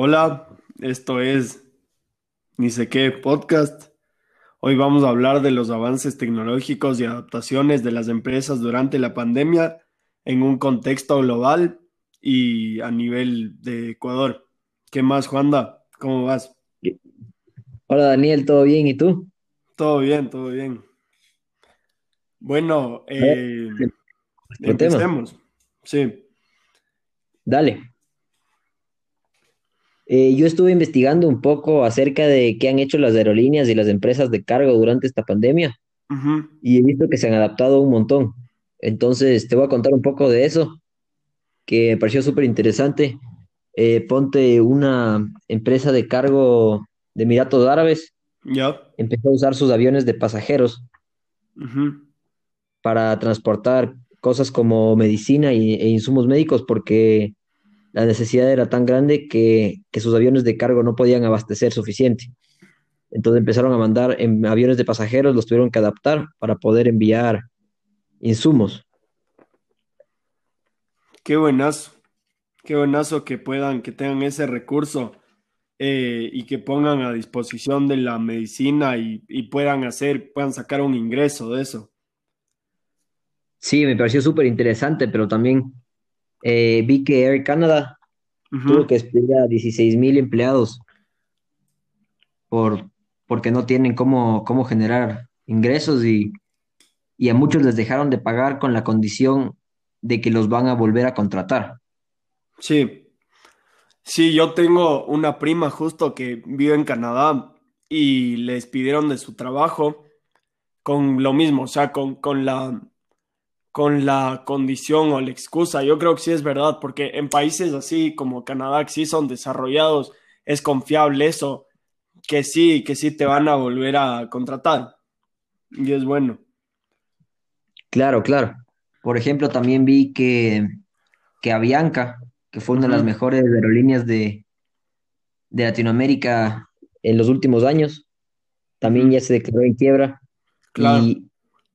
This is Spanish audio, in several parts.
Hola, esto es Ni sé qué podcast. Hoy vamos a hablar de los avances tecnológicos y adaptaciones de las empresas durante la pandemia en un contexto global y a nivel de Ecuador. ¿Qué más, Juanda? ¿Cómo vas? Hola Daniel, ¿todo bien? ¿Y tú? Todo bien, todo bien. Bueno, eh, empecemos. Sí. Dale. Eh, yo estuve investigando un poco acerca de qué han hecho las aerolíneas y las empresas de cargo durante esta pandemia y he visto que se han adaptado un montón. Entonces, te voy a contar un poco de eso, que me pareció súper interesante. Eh, ponte una empresa de cargo de Emiratos Árabes, Ya. empezó a usar sus aviones de pasajeros para transportar cosas como medicina y- e insumos médicos porque la necesidad era tan grande que, que sus aviones de cargo no podían abastecer suficiente. Entonces empezaron a mandar en aviones de pasajeros, los tuvieron que adaptar para poder enviar insumos. Qué buenazo. Qué buenazo que puedan, que tengan ese recurso eh, y que pongan a disposición de la medicina y, y puedan hacer, puedan sacar un ingreso de eso. Sí, me pareció súper interesante, pero también eh, vi que Air Canada tuvo que despedir a 16 mil empleados por, porque no tienen cómo, cómo generar ingresos y, y a muchos les dejaron de pagar con la condición de que los van a volver a contratar. Sí, sí, yo tengo una prima justo que vive en Canadá y le despidieron de su trabajo con lo mismo, o sea, con, con la, con la condición o la excusa. Yo creo que sí es verdad, porque en países así como Canadá, que sí son desarrollados, es confiable eso, que sí, que sí te van a volver a contratar. Y es bueno. Claro, claro. Por ejemplo, también vi que, que Avianca, que fue una de las mejores aerolíneas de, de Latinoamérica en los últimos años, también ya se declaró en quiebra claro, y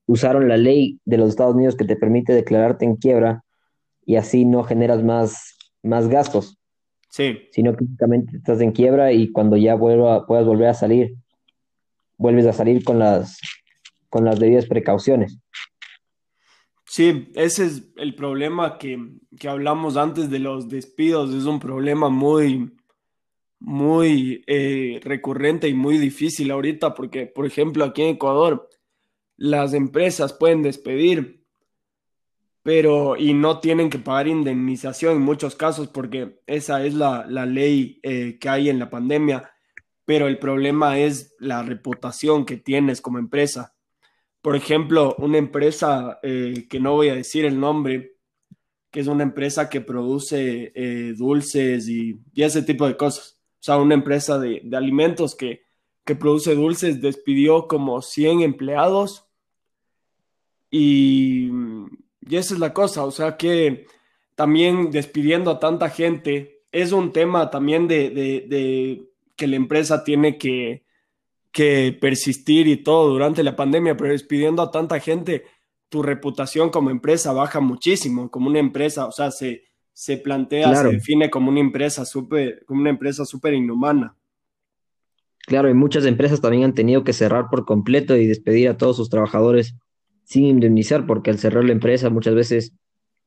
usaron la ley de los Estados Unidos que te permite declararte en quiebra y así no generas más, más gastos, sí. sino que únicamente estás en quiebra y cuando ya vuelva, puedas volver a salir, vuelves a salir con las, con las debidas precauciones. Sí, ese es el problema que, que hablamos antes de los despidos. Es un problema muy, muy eh, recurrente y muy difícil ahorita porque, por ejemplo, aquí en Ecuador, las empresas pueden despedir, pero y no tienen que pagar indemnización en muchos casos porque esa es la, la ley eh, que hay en la pandemia, pero el problema es la reputación que tienes como empresa. Por ejemplo, una empresa eh, que no voy a decir el nombre, que es una empresa que produce eh, dulces y, y ese tipo de cosas. O sea, una empresa de, de alimentos que, que produce dulces despidió como 100 empleados y, y esa es la cosa. O sea, que también despidiendo a tanta gente es un tema también de, de, de que la empresa tiene que que persistir y todo durante la pandemia, pero despidiendo a tanta gente, tu reputación como empresa baja muchísimo, como una empresa, o sea, se, se plantea, se define como una empresa súper, como una empresa súper inhumana. Claro, y muchas empresas también han tenido que cerrar por completo y despedir a todos sus trabajadores sin indemnizar, porque al cerrar la empresa muchas veces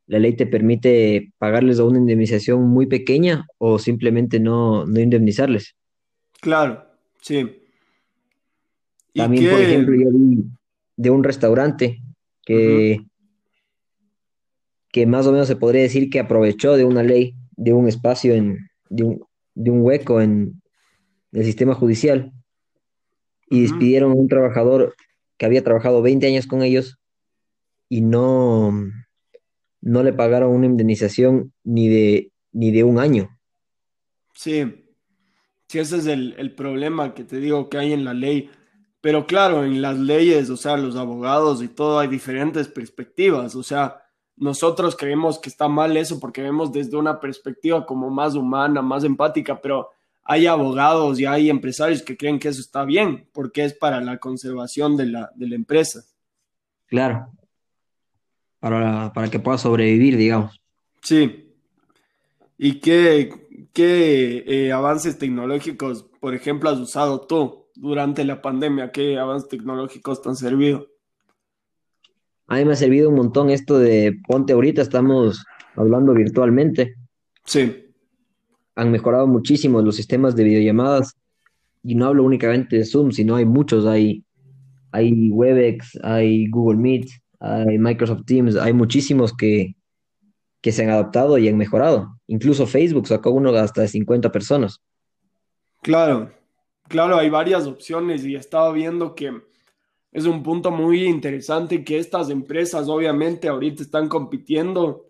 la ley te permite pagarles una indemnización muy pequeña o simplemente no, no indemnizarles. Claro, sí. Y También, por ejemplo, yo vi de un restaurante que, que más o menos se podría decir que aprovechó de una ley, de un espacio, en, de un, de un hueco en el sistema judicial y despidieron a un trabajador que había trabajado 20 años con ellos y no, no le pagaron una indemnización ni de, ni de un año. sí, sí, ese es el, el problema que te digo que hay en la ley. Pero claro, en las leyes, o sea, los abogados y todo, hay diferentes perspectivas. O sea, nosotros creemos que está mal eso porque vemos desde una perspectiva como más humana, más empática, pero hay abogados y hay empresarios que creen que eso está bien porque es para la conservación de la, de la empresa. Claro, para, para que pueda sobrevivir, digamos. Sí. ¿Y qué? qué eh, avances tecnológicos, por ejemplo, has usado tú durante la pandemia? ¿Qué avances tecnológicos te han servido? A mí me ha servido un montón esto de ponte ahorita, estamos hablando virtualmente. Sí. Han mejorado muchísimo los sistemas de videollamadas y no hablo únicamente de Zoom, sino hay muchos, hay, hay Webex, hay Google Meet, hay Microsoft Teams, hay muchísimos que, que se han adaptado y han mejorado. Incluso Facebook sacó uno hasta de 50 personas. Claro, claro, hay varias opciones y estaba viendo que es un punto muy interesante que estas empresas obviamente ahorita están compitiendo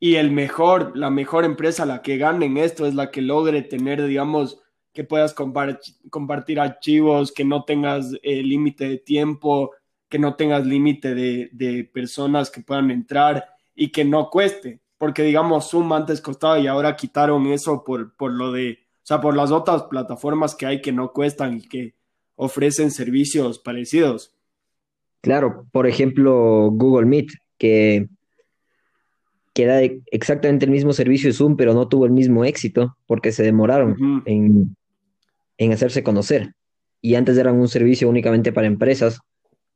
y el mejor, la mejor empresa, la que gane en esto es la que logre tener, digamos, que puedas compartir archivos, que no tengas eh, límite de tiempo, que no tengas límite de, de, personas que puedan entrar y que no cueste, porque digamos Zoom antes costaba y ahora quitaron eso por, por lo de, o sea, por las otras plataformas que hay que no cuestan y que ofrecen servicios parecidos. Claro, por ejemplo, Google Meet, que, que era exactamente el mismo servicio de Zoom, pero no tuvo el mismo éxito porque se demoraron en, en hacerse conocer. Y antes eran un servicio únicamente para empresas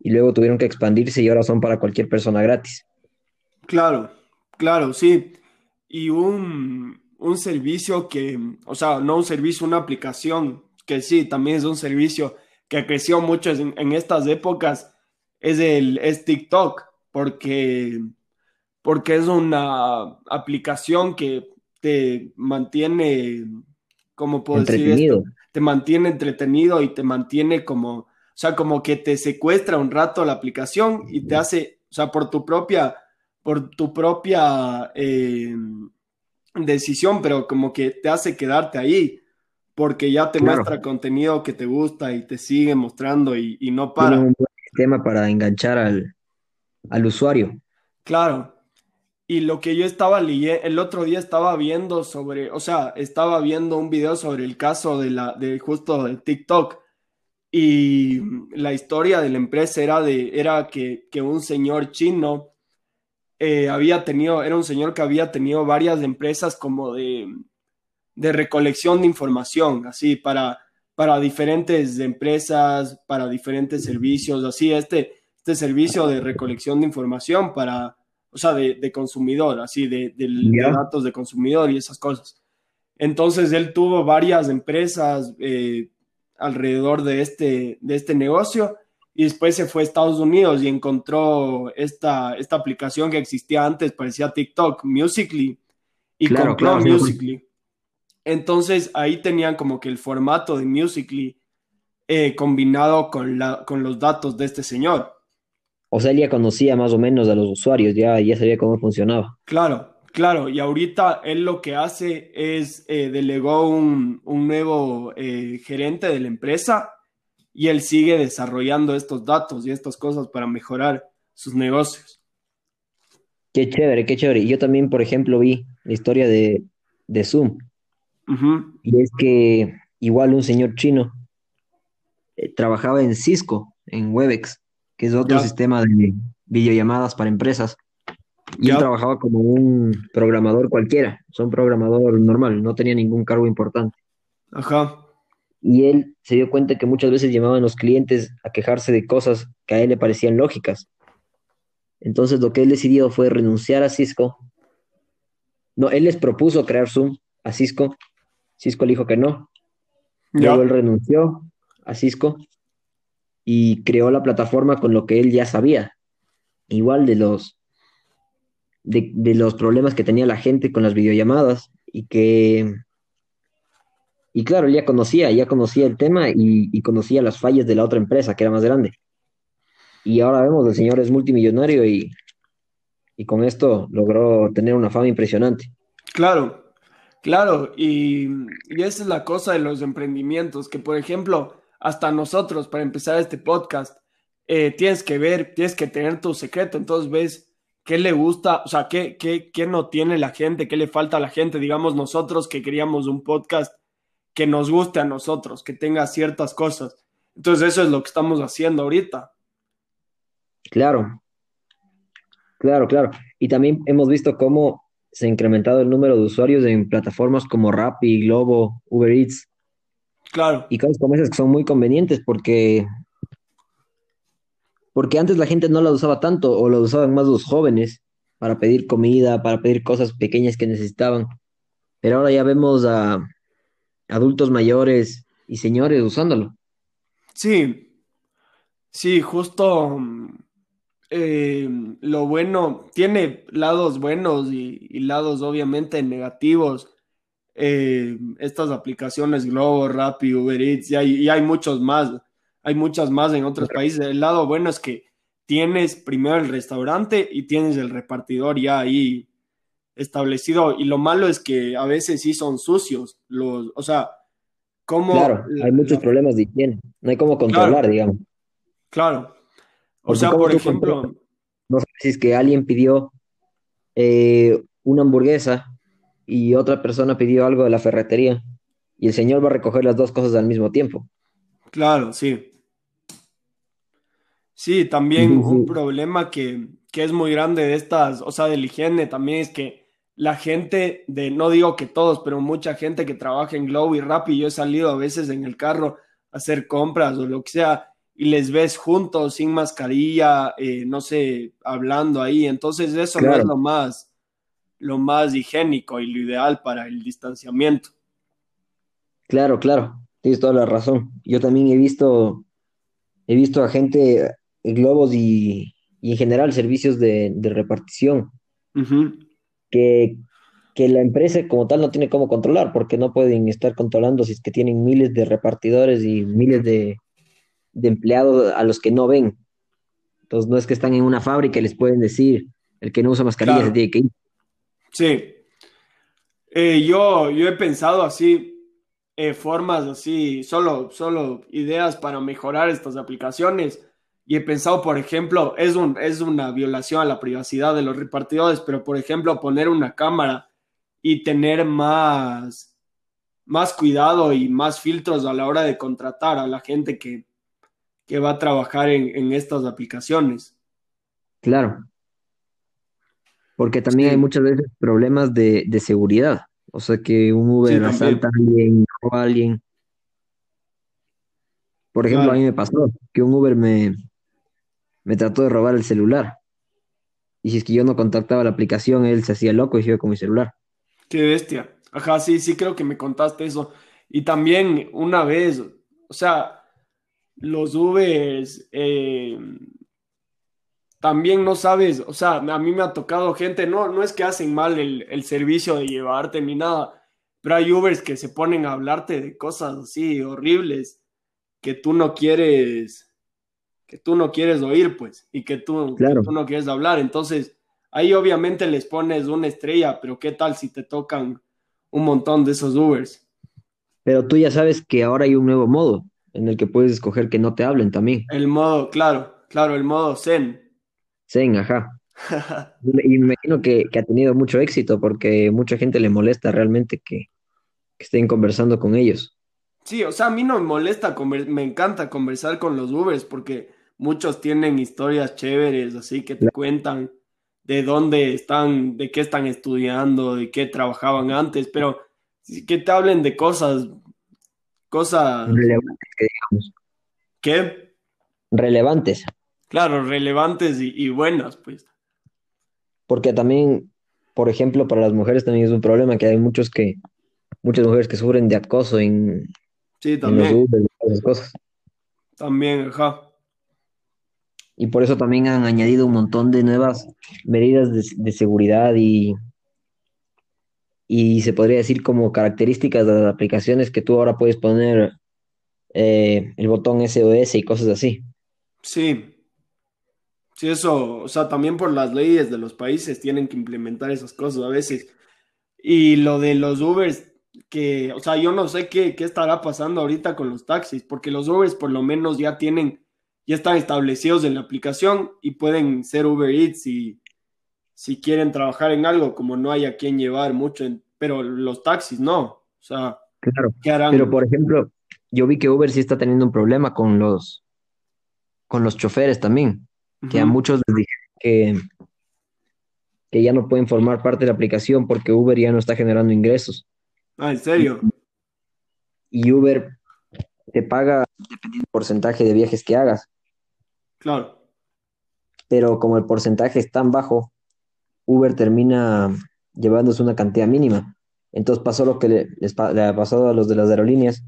y luego tuvieron que expandirse y ahora son para cualquier persona gratis. Claro, claro, sí. Y un, un servicio que, o sea, no un servicio, una aplicación, que sí, también es un servicio que creció mucho en, estas épocas es, el, es TikTok, porque, porque es una aplicación que te mantiene, ¿cómo puedo decir esto? Te mantiene entretenido y te mantiene como, o sea, como que te secuestra un rato la aplicación y te hace, o sea, por tu propia, por tu propia eh, decisión, pero como que te hace quedarte ahí porque ya te muestra contenido que te gusta y te sigue mostrando y, no para. Tiene un buen sistema para enganchar al, al usuario. Claro. Y lo que yo estaba leyendo, el otro día estaba viendo sobre, o sea, estaba viendo un video sobre el caso de la, de justo de TikTok. Y la historia de la empresa era de, era que, que un señor chino eh, había tenido, era un señor que había tenido varias empresas como de, de recolección de información, así, para, para diferentes empresas, para diferentes servicios, así, este, este servicio de recolección de información para, o sea, de, consumidor, así, de, datos de consumidor y esas cosas. Entonces, él tuvo varias empresas eh, alrededor de este, de este negocio y después se fue a Estados Unidos y encontró esta, esta aplicación que existía antes, parecía TikTok, Musically, y compró Musically. Entonces ahí tenían como que el formato de Musically eh, combinado con, la, con los datos de este señor. O sea, él ya conocía más o menos a los usuarios, ya, ya sabía cómo funcionaba. Claro, claro. Y ahorita él lo que hace es eh, delegó un, nuevo eh, gerente de la empresa y él sigue desarrollando estos datos y estas cosas para mejorar sus negocios. Qué chévere, qué chévere. Yo también, por ejemplo, vi la historia de, de Zoom. Y es que igual un señor chino eh, trabajaba en Cisco, en Webex, que es otro sistema de videollamadas para empresas. Y él trabajaba como un programador cualquiera, o un programador normal, no tenía ningún cargo importante. Ajá. Y él se dio cuenta que muchas veces llamaban los clientes a quejarse de cosas que a él le parecían lógicas. Entonces lo que él decidió fue renunciar a Cisco. No, él les propuso crear Zoom a Cisco Cisco le dijo que no. Luego él renunció a Cisco y creó la plataforma con lo que él ya sabía. Igual de los, de, los problemas que tenía la gente con las videollamadas y que... Y claro, él ya conocía, ya conocía el tema y, conocía las fallas de la otra empresa, que era más grande. Y ahora vemos, el señor es multimillonario y, y con esto logró tener una fama impresionante. Claro, Claro, y, esa es la cosa de los emprendimientos, que por ejemplo, hasta nosotros, para empezar este podcast, eh, tienes que ver, tienes que tener tu secreto, entonces ves qué le gusta, o sea, qué, qué, qué no tiene la gente, qué le falta a la gente, digamos nosotros que queríamos un podcast que nos guste a nosotros, que tenga ciertas cosas. Entonces eso es lo que estamos haciendo ahorita. Claro, claro, claro. Y también hemos visto cómo se ha incrementado el número de usuarios en plataformas como Rappi, Globo, Uber Eats Claro, y cosas como esas que son muy convenientes porque, porque antes la gente no las usaba tanto o las usaban más los jóvenes para pedir comida, para pedir cosas pequeñas que necesitaban. Pero ahora ya vemos a adultos mayores y señores usándolo. sí, sí, justo mm, eh, lo bueno, tiene lados buenos y, y lados obviamente negativos. Eh, estas aplicaciones Globo, Rappi, Uber Eats, y hay, y hay muchos más, hay muchas más en otros países. El lado bueno es que tienes primero el restaurante y tienes el repartidor ya ahí establecido, y lo malo es que a veces sí son sucios, los, o sea, como, Claro, hay muchos problemas de higiene. No hay cómo claro, controlar, digamos. claro, o Porque sea, por controlas, ejemplo, no sabes si es que alguien pidió eh, una hamburguesa y otra persona pidió algo de la ferretería y el señor va a recoger las dos cosas al mismo tiempo. claro, sí. Sí, también un problema que, que es muy grande de estas, o sea, de la higiene también es que la gente de, no digo que todos, pero mucha gente que trabaja en Globo y Rappi, yo he salido a veces en el carro a hacer compras o lo que sea, y les ves juntos, sin mascarilla, eh, no sé, hablando ahí, entonces eso no es lo más, lo más higiénico y lo ideal para el distanciamiento. claro, claro. Tienes toda la razón. Yo también he visto, he visto a gente, eh, globos y, y en general servicios de, de repartición que, que la empresa como tal no tiene cómo controlar porque no pueden estar controlando si es que tienen miles de repartidores y miles de, de empleados a los que no ven. Entonces no es que están en una fábrica y les pueden decir, el que no usa mascarilla se claro, tiene que ir. Sí. Eh, yo, yo he pensado así, eh, formas así, solo, solo ideas para mejorar estas aplicaciones. Y he pensado, por ejemplo, es un, es una violación a la privacidad de los repartidores, pero por ejemplo, poner una cámara y tener más, más cuidado y más filtros a la hora de contratar a la gente que, que va a trabajar en, en estas aplicaciones. Claro, porque también hay muchas veces problemas de, de seguridad. O sea, que un sí, Uber asalta también, a alguien, a alguien. Por ejemplo, a mí me pasó que un Uber me, me trató de robar el celular. Y si es que yo no contactaba la aplicación, él se hacía loco y iba con mi celular. Qué bestia. Ajá, sí, sí creo que me contaste eso. Y también una vez, o sea, los Ubers, eh, también no sabes, o sea, a mí me ha tocado gente, no, no es que hacen mal el, el servicio de llevarte ni nada, pero hay Ubers que se ponen a hablarte de cosas así horribles que tú no quieres, que tú no quieres oír, pues, y que tú, que Claro, tú no quieres hablar. Entonces, ahí obviamente les pones una estrella, pero ¿qué tal si te tocan un montón de esos Ubers? pero tú ya sabes que ahora hay un nuevo modo en el que puedes escoger que no te hablen también. El modo, claro, claro, el modo Zen. Zen, ajá. Y me imagino que, que ha tenido mucho éxito porque mucha gente le molesta realmente que, que estén conversando con ellos. Sí, o sea, a mí no me molesta, me encanta conversar con los Ubers porque muchos tienen historias chéveres, así que te cuentan de dónde están, de qué están estudiando, de qué trabajaban antes, pero que te hablen de cosas, cosas Relevantes, que digamos. que, Relevantes, claro, relevantes y, y buenas, pues. porque también, por ejemplo, para las mujeres también es un problema que hay muchos que, muchas mujeres que sufren de acoso en, Sí, en los también, Uber, esas cosas. también, ajá. Y por eso también han añadido un montón de nuevas medidas de, de seguridad y, y se podría decir como características de las aplicaciones que tú ahora puedes poner eh, el botón SOS y cosas así. Sí, sí, eso, o sea, también por las leyes de los países tienen que implementar esas cosas a veces. Y lo de los Ubers, que, o sea, yo no sé qué, qué estará pasando ahorita con los taxis, porque los Ubers por lo menos ya tienen, ya están establecidos en la aplicación y pueden ser Uber Eats si, si quieren trabajar en algo, como no hay a quien llevar mucho, en- pero los taxis no, o sea, Claro. ¿qué Pero harán? por ejemplo, yo vi que Uber sí está teniendo un problema con los, con los choferes también, que a muchos les dijeron que, que ya no pueden formar parte de la aplicación porque Uber ya no está generando ingresos. Ah, ¿en serio? Y Uber te paga dependiendo del porcentaje de viajes que hagas. Claro. Pero como el porcentaje es tan bajo, Uber termina llevándose una cantidad mínima. Entonces pasó lo que le, les pa- le ha pasado a los de las aerolíneas,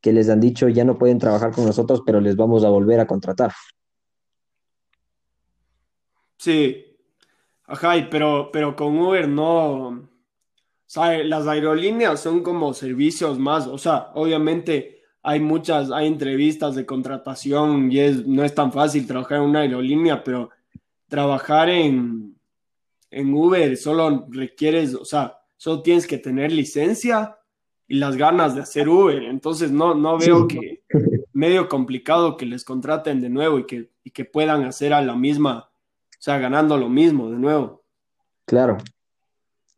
que les han dicho ya no pueden trabajar con nosotros, pero les vamos a volver a contratar. Sí. Ajá, y pero, pero con Uber no. O sea, las aerolíneas son como servicios más. O sea, obviamente hay muchas, hay entrevistas de contratación y es, no es tan fácil trabajar en una aerolínea, pero trabajar en, en Uber solo requieres, o sea, solo tienes que tener licencia y las ganas de hacer Uber. Entonces no, no Sí, veo que medio complicado que les contraten de nuevo y que, y que puedan hacer a la misma, o sea, ganando lo mismo de nuevo. claro.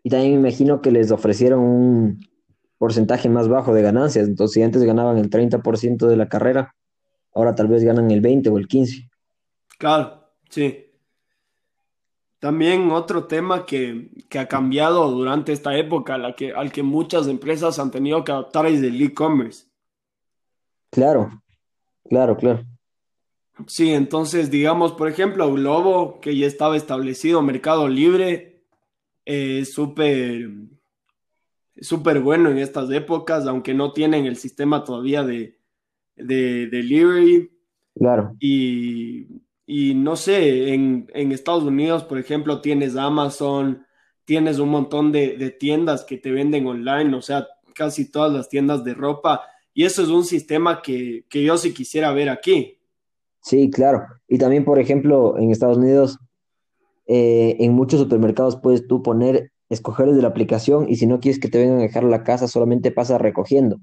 Y también me imagino que les ofrecieron un porcentaje más bajo de ganancias. Entonces, si antes ganaban el 30% de la carrera, ahora tal vez ganan el 20 o el 15. Claro, sí. También otro tema que, que ha cambiado durante esta época, la que, al que muchas empresas han tenido que adaptar es el e-commerce. Claro, claro, claro. Sí, entonces digamos, por ejemplo, Globo, que ya estaba establecido, Mercado Libre, eh, es súper, súper bueno en estas épocas, aunque no tienen el sistema todavía de, de delivery. Claro. Y, y no sé, en, en Estados Unidos, por ejemplo, tienes Amazon, tienes un montón de, de tiendas que te venden online, o sea, casi todas las tiendas de ropa. Y eso es un sistema que, que yo sí quisiera ver aquí. Sí, claro. Y también, por ejemplo, en Estados Unidos, eh, en muchos supermercados puedes tú poner, escoger desde la aplicación y si no quieres que te vengan a dejar la casa, solamente pasa recogiendo.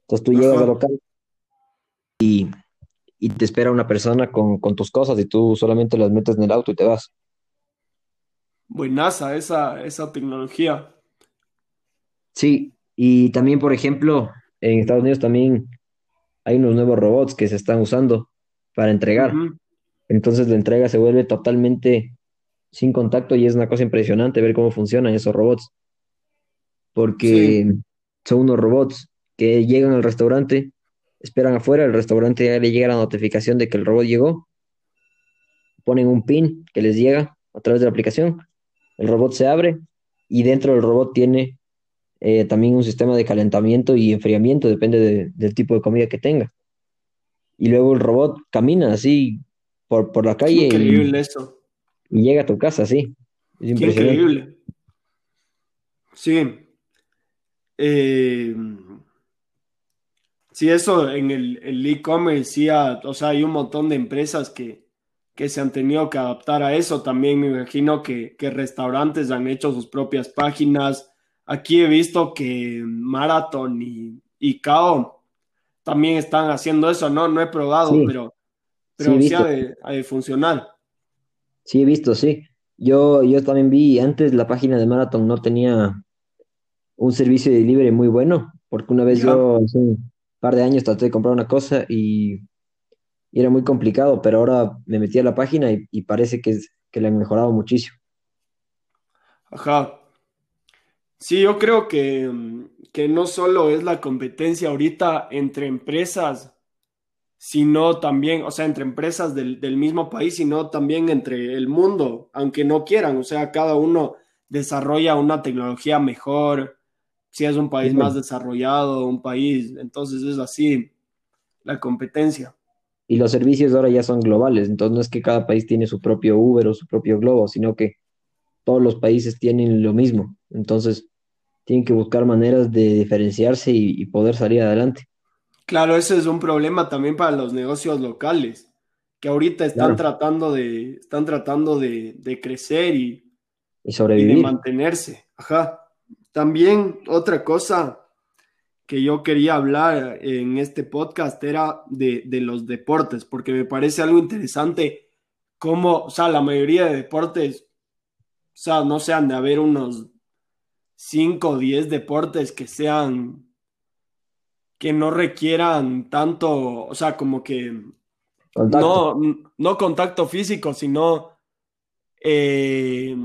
Entonces tú llegas al local y te espera una persona con, con tus cosas y tú solamente las metes en el auto y te vas. Buenaza esa, esa tecnología. Sí, y también, por ejemplo, en Estados Unidos también hay unos nuevos robots que se están usando para entregar. Entonces la entrega se vuelve totalmente sin contacto y es una cosa impresionante ver cómo funcionan esos robots, Sí, porque son unos robots que llegan al restaurante, esperan afuera, el restaurante ya le llega la notificación de que el robot llegó, ponen un pin que les llega a través de la aplicación, el robot se abre y dentro del robot tiene eh, también un sistema de calentamiento y enfriamiento, depende de- del tipo de comida que tenga. Y luego el robot camina así por, por la calle y, increíble eso. y llega a tu casa, sí. Es impresionante. increíble. Sí. Eh, sí, eso en el el e-commerce, sí, ha- o sea, hay un montón de empresas que, que se han tenido que adaptar a eso. También me imagino que, que restaurantes han hecho sus propias páginas. Aquí he visto que Marathon y, y Kao también están haciendo eso, ¿no? No he probado, Sí, pero, sí pero sí ha de, ha de funcionar. sí he visto, sí. Yo, yo también vi, antes la página de Marathon no tenía un servicio de delivery muy bueno, porque una vez yo hace un par de años traté de comprar una cosa y, y era muy complicado, pero ahora me metí a la página y, y parece que, es- que le han mejorado muchísimo. Ajá. Sí, yo creo que, que no solo es la competencia ahorita entre empresas, sino también, o sea, entre empresas del, del mismo país, sino también entre el mundo, aunque no quieran, o sea, cada uno desarrolla una tecnología mejor, si es un país más desarrollado, un país, entonces es así la competencia. Y los servicios ahora ya son globales, entonces no es que cada país tiene su propio Uber o su propio Globo, sino que todos los países tienen lo mismo. Entonces tienen que buscar maneras de diferenciarse y, y poder salir adelante. Claro, ese es un problema también para los negocios locales, que ahorita están Claro. tratando de, están tratando de, de crecer y Y y de sobrevivir. mantenerse. Ajá. También otra cosa que yo quería hablar en este podcast era de, de los deportes, porque me parece algo interesante cómo, o sea, la mayoría de deportes, sea, no sean de haber unos 5 o 10 deportes que sean, que no requieran tanto, o sea, como que Contacto. no, no contacto físico, sino eh,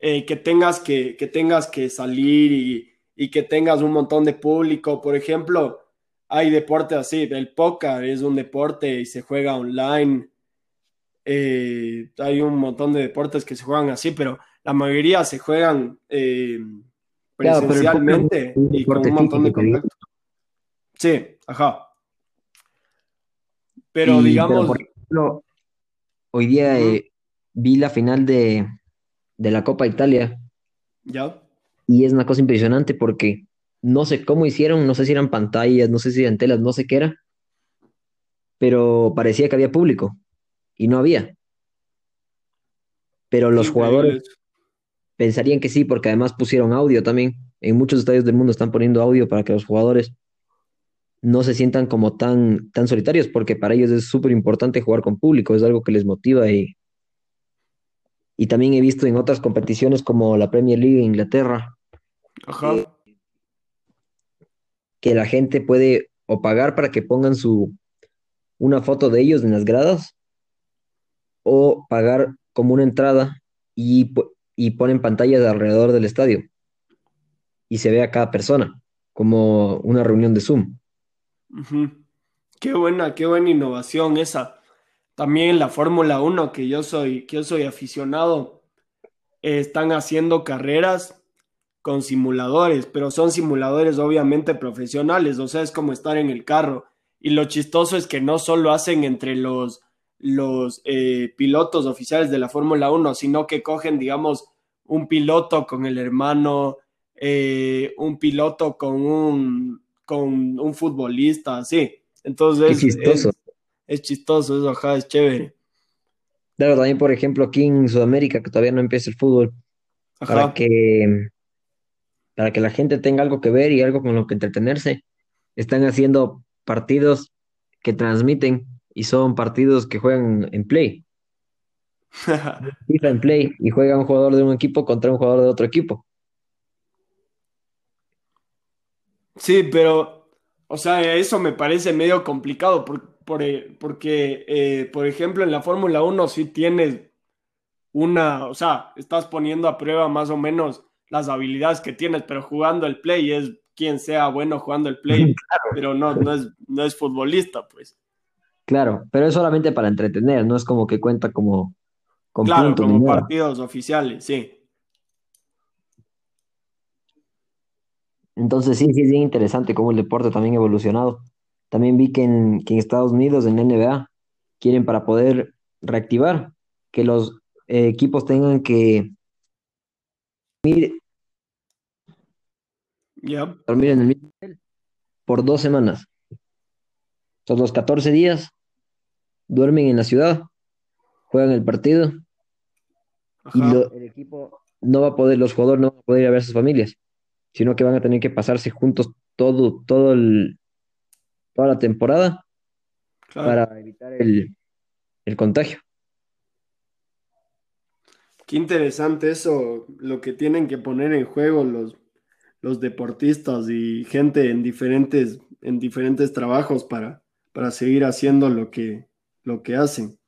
eh, que, tengas que, que tengas que salir y, y que tengas un montón de público. Por ejemplo, hay deportes así, el póker es un deporte y se juega online. Eh, hay un montón de deportes que se juegan así, pero la mayoría se juegan eh, presencialmente y con un montón de contacto. Sí, ajá. Pero digamos. por ejemplo, hoy día eh, vi la final de, de la Copa Italia. Ya. Y es una cosa impresionante porque no sé cómo hicieron, no sé si eran pantallas, no sé si eran telas, no sé qué era, pero parecía que había público y no había. Pero los jugadores pensarían que sí, porque además pusieron audio también. En muchos estadios del mundo están poniendo audio para que los jugadores no se sientan como tan, tan solitarios, porque para ellos es súper importante jugar con público, es algo que les motiva y, y también he visto en otras competiciones como la Premier League en Inglaterra, que la gente puede o pagar para que pongan su una foto de ellos en las gradas o pagar como una entrada y, y ponen pantallas alrededor del estadio y se ve a cada persona como una reunión de Zoom. Qué buena, qué buena innovación esa. También la Fórmula 1, que yo soy, que yo soy aficionado, están haciendo carreras con simuladores, pero son simuladores obviamente profesionales, o sea, es como estar en el carro. Y lo chistoso es que no solo hacen entre los, los eh, pilotos oficiales de la Fórmula 1, sino que cogen, digamos, un piloto con el hermano, eh, un piloto con un, con un futbolista, así. Entonces, es, chistoso, eso, ajá, es chévere. Claro, también, por ejemplo, aquí en Sudamérica, que todavía no empieza el fútbol, para que, para que la gente tenga algo que ver y algo con lo que entretenerse, están haciendo partidos que transmiten y son partidos que juegan en play. FIFA en play y juega un jugador de un equipo contra un jugador de otro equipo. Sí, pero, o sea, eso me parece medio complicado por, eh, porque, eh, por ejemplo, en la Fórmula 1 sí tienes una, o sea, estás poniendo a prueba más o menos las habilidades que tienes, pero jugando el play es quien sea bueno jugando el play, pero no, no, es, no es futbolista, pues. Claro, pero es solamente para entretener, no es como que cuenta como, claro, como partidos oficiales, sí. Entonces sí, sí es bien interesante cómo el deporte también ha evolucionado. También vi que en, Estados Unidos, en la NBA, quieren para poder reactivar, que los eh, equipos tengan que dormir, dormir en el mismo hotel por dos semanas. Son los 14 días, duermen en la ciudad, juegan el partido. Y el equipo no va a poder, los jugadores no van a poder ir a ver a sus familias sino que van a tener que pasarse juntos todo, todo el, toda la temporada para evitar el, contagio. Qué interesante eso, lo que tienen que poner en juego los, los deportistas y gente en diferentes, en diferentes trabajos para, para seguir haciendo lo que, lo que hacen.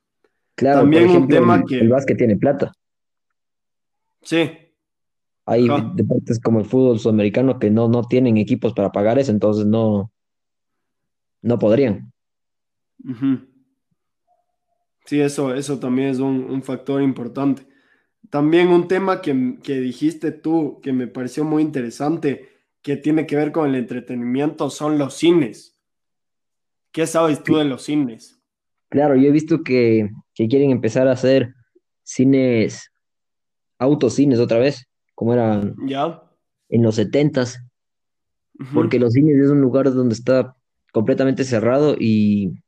Claro, También un tema que... El básquet tiene plata. Sí, hay deportes como el fútbol sudamericano que no, no tienen equipos para pagar eso, entonces no, no podrían. Sí, eso, eso también es un, factor importante. También un tema que, que, dijiste tú, que me pareció muy interesante, que tiene que ver con el entretenimiento, son los cines. ¿Qué sabes tú de los cines? Claro, yo he visto que, que quieren empezar a hacer cines, autocines otra vez como era en los setentas, porque los cines es un lugar donde está completamente cerrado y,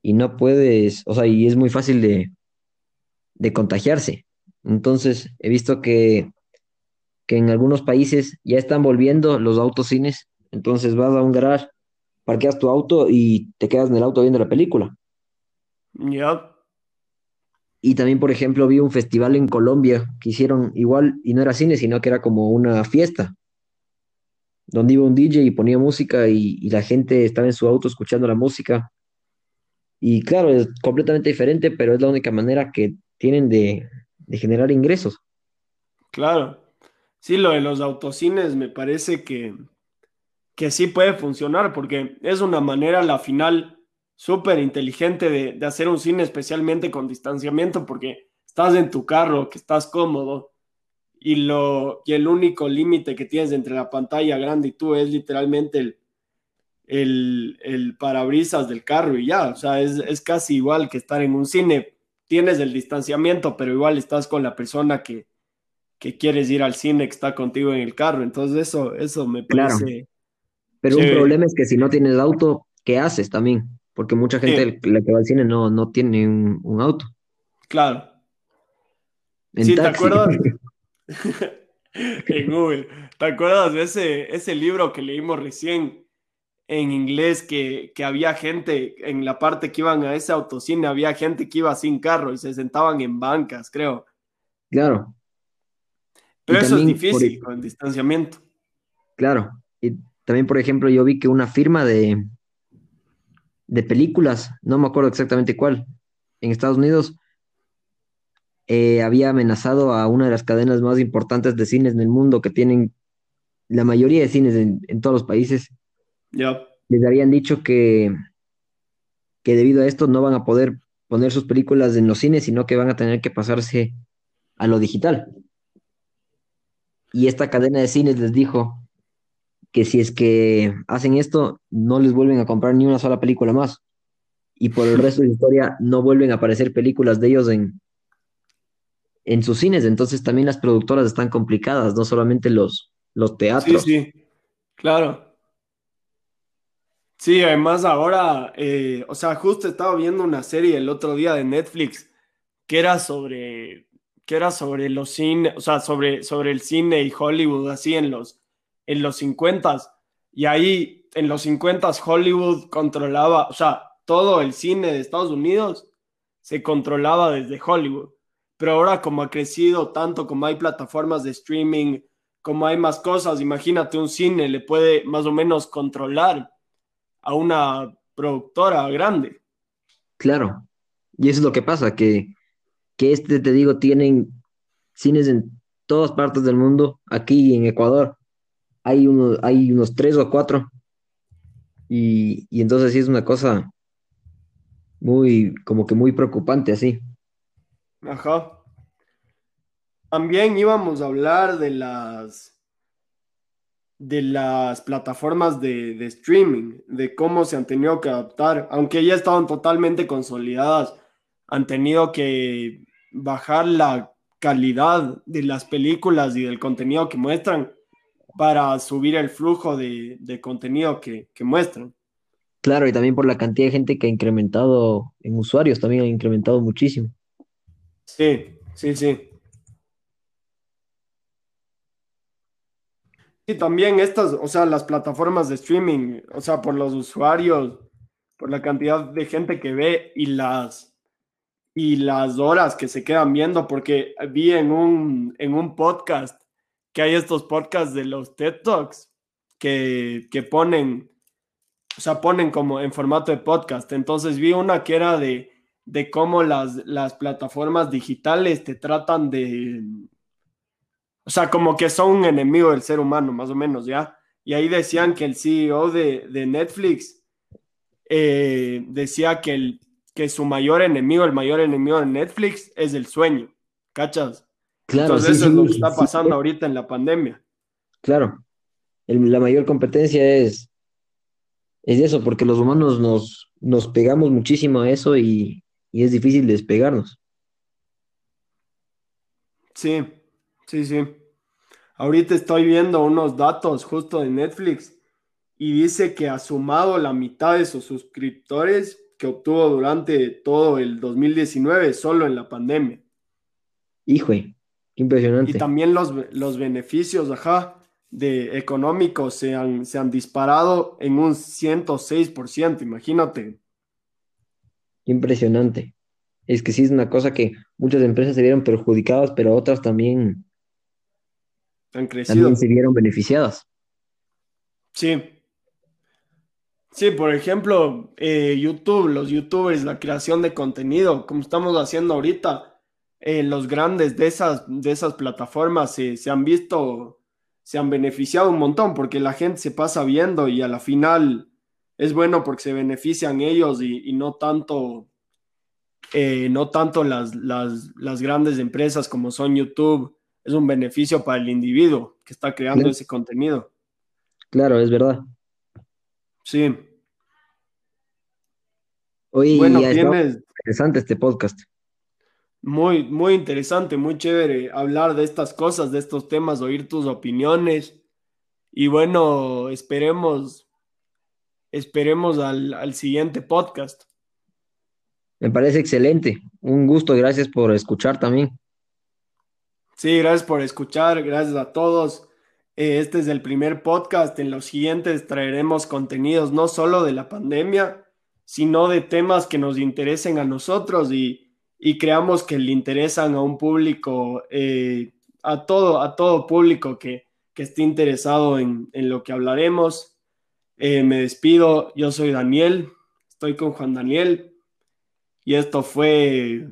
y no puedes, o sea, y es muy fácil de, de contagiarse. Entonces, he visto que, que en algunos países ya están volviendo los autocines, entonces vas a un garage, parqueas tu auto y te quedas en el auto viendo la película. Ya. Y también, por ejemplo, vi un festival en Colombia que hicieron igual, y no era cine, sino que era como una fiesta, donde iba un DJ y ponía música y, la gente estaba en su auto escuchando la música. Y claro, es completamente diferente, pero es la única manera que tienen de, generar ingresos. Claro. Sí, lo de los autocines me parece que, que sí puede funcionar porque es una manera, la final, súper inteligente de, de hacer un cine, especialmente con distanciamiento, porque estás en tu carro, que estás cómodo y, lo, y el único límite que tienes entre la pantalla grande y tú es literalmente el, el, el parabrisas del carro y ya, o sea, es, es, casi igual que estar en un cine. Tienes el distanciamiento, pero igual estás con la persona que, que quieres ir al cine, que está contigo en el carro. Entonces eso, eso me parece... Claro. Pero un problema es que si no tienes auto, ¿qué haces también? Porque mucha gente la que va al cine no, no tiene un, un auto. Claro. En sí, taxi. ¿te acuerdas? en Google. ¿Te acuerdas de ese, ese libro que leímos recién en inglés que, que, había gente en la parte que iban a ese autocine, había gente que iba sin carro y se sentaban en bancas, creo. Claro. Pero y eso es difícil por... con distanciamiento. Claro. Y también, por ejemplo, yo vi que una firma de, de películas, no me acuerdo exactamente cuál, en Estados Unidos, eh, había amenazado a una de las cadenas más importantes de cines en el mundo que tienen la mayoría de cines en, en todos los países. Yeah. Les habían dicho que, que debido a esto no van a poder poner sus películas en los cines, sino que van a tener que pasarse a lo digital. Y esta cadena de cines les dijo que si es que hacen esto, no les vuelven a comprar ni una sola película más. Y por el resto de la historia no vuelven a aparecer películas de ellos en, en sus cines. Entonces también las productoras están complicadas, no solamente los, los teatros. Sí, sí, claro. Sí, además ahora, eh, o sea, justo estaba viendo una serie el otro día de Netflix que era sobre, que era sobre los cines, o sea, sobre, sobre el cine y Hollywood, así en los, en los 50 y ahí en los 50 Hollywood controlaba, o sea, todo el cine de Estados Unidos se controlaba desde Hollywood. Pero ahora como ha crecido tanto, como hay plataformas de streaming, como hay más cosas, imagínate un cine le puede más o menos controlar a una productora grande. Claro, y eso es lo que pasa, que, que este, te digo, tienen cines en todas partes del mundo, aquí en Ecuador hay, uno, hay unos tres o cuatro, y, y entonces sí es una cosa muy, como que muy preocupante así. Ajá. También íbamos a hablar de las de las plataformas de, de, streaming, de cómo se han tenido que adaptar, aunque ya estaban totalmente consolidadas, han tenido que bajar la calidad de las películas y del contenido que muestran para subir el flujo de, de contenido que, que, muestran. Claro, y también por la cantidad de gente que ha incrementado en usuarios, también ha incrementado muchísimo. Sí, sí, sí. Y también estas, o sea, las plataformas de streaming, o sea, por los usuarios, por la cantidad de gente que ve y las, y las horas que se quedan viendo, porque vi en un, en un podcast que hay estos podcasts de los TED Talks que, que ponen, o sea, ponen como en formato de podcast. Entonces vi una que era de, de cómo las, las plataformas digitales te tratan de, o sea, como que son un enemigo del ser humano, más o menos, ¿ya? Y ahí decían que el CEO de, de Netflix eh, decía que, el, que su mayor enemigo, el mayor enemigo de Netflix es el sueño, ¿cachas? Claro, Entonces sí, eso sí, es lo que está pasando sí. ahorita en la pandemia. Claro, El- la mayor competencia es, es eso, porque los humanos nos, nos pegamos muchísimo a eso y, y es difícil despegarnos. Sí, sí, sí. Ahorita estoy viendo unos datos justo de Netflix y dice que ha sumado la mitad de sus suscriptores que obtuvo durante todo el 2019 solo en la pandemia. Hijo, qué Y impresionante. también los, los beneficios, ajá, de económicos se han, se han disparado en un 106%, imagínate. Qué impresionante. Es que sí es una cosa que muchas empresas se vieron perjudicadas, pero otras también, Han crecido. también se vieron beneficiadas. Sí. Sí, por ejemplo, eh, YouTube, los YouTubers, la creación de contenido, como estamos haciendo ahorita, eh, los grandes de esas, de esas plataformas se, se han visto, se han beneficiado un montón porque la gente se pasa viendo y a la final es bueno porque se benefician ellos y, y no tanto, eh, no tanto las, las, las, grandes empresas como son YouTube. Es un beneficio para el individuo que está creando ese contenido. Claro, es verdad. Sí. Oye, bueno, tienes... interesante este podcast. Muy, muy interesante, muy chévere hablar de estas cosas, de estos temas, oír tus opiniones. Y bueno, esperemos, esperemos al, al siguiente podcast. Me parece excelente. Un gusto, gracias por escuchar también. Sí, gracias por escuchar, gracias a todos. Eh, este es el primer podcast. En los siguientes traeremos contenidos no solo de la pandemia, sino de temas que nos interesen a nosotros y, y creamos que le interesan a un público, eh, a, todo, a todo público que, que esté interesado en, en, lo que hablaremos. Eh, me despido, yo soy Daniel, estoy con Juan Daniel. Y esto fue